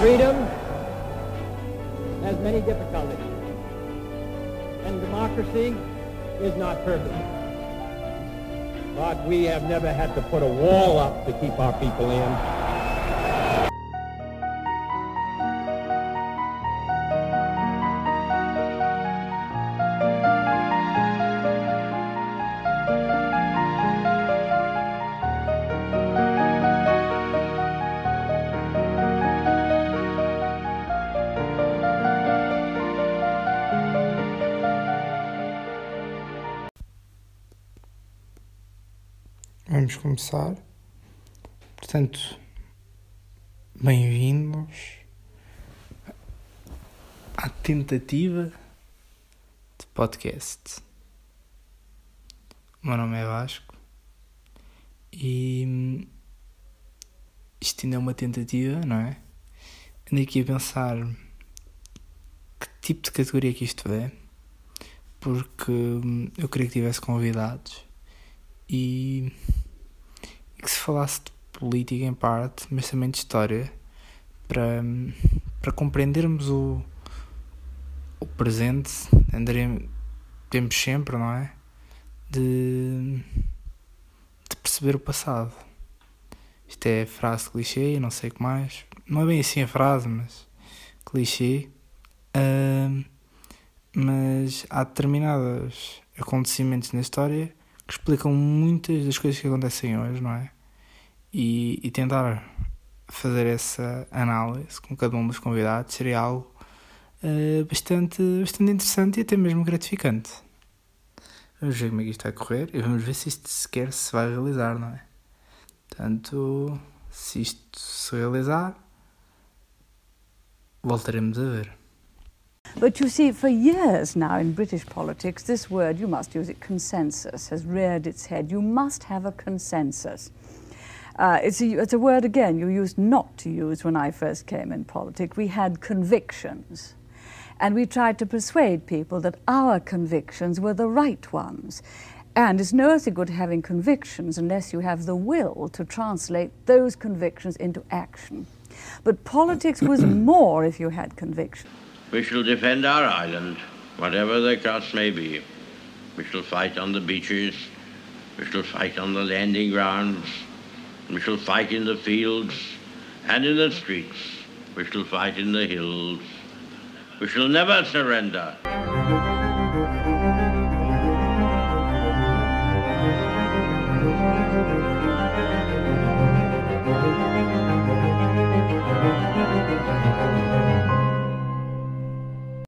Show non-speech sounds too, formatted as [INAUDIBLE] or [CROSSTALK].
Freedom has many difficulties, and democracy is not perfect. But we have never had to put a wall up to keep our people in. Vamos começar. Portanto, bem-vindos à tentativa de podcast. O meu nome é Vasco e isto ainda é uma tentativa, não é? Ando aqui a pensar que tipo de categoria que isto é, porque eu queria que tivesse convidados e que se falasse de política em parte, mas também de história, para, para compreendermos o, o presente, andaremos, temos sempre, não é? De, de perceber o passado. Isto é frase clichê, não sei o que mais. Não é bem assim a frase, mas clichê. Uh, mas há determinados acontecimentos na história que explicam muitas das coisas que acontecem hoje, não é? E, e tentar fazer essa análise com cada um dos convidados seria algo uh, bastante, bastante interessante e até mesmo gratificante. Vamos ver como é que isto vai correr e vamos ver se isto sequer se vai realizar, não é? Portanto, se isto se realizar, voltaremos a ver. But you see, for years now in British politics, this word, you must use it, consensus, has reared its head. You must have a consensus. Uh, it's, a, it's a word, again, you used not to use when I first came in politics. We had convictions. And we tried to persuade people that our convictions were the right ones. And it's no good having convictions unless you have the will to translate those convictions into action. But politics was [CLEARS THROAT] more if you had convictions. We shall defend our island, whatever the cost may be. We shall fight on the beaches. We shall fight on the landing grounds. We shall fight in the fields and in the streets. We shall fight in the hills. We shall never surrender.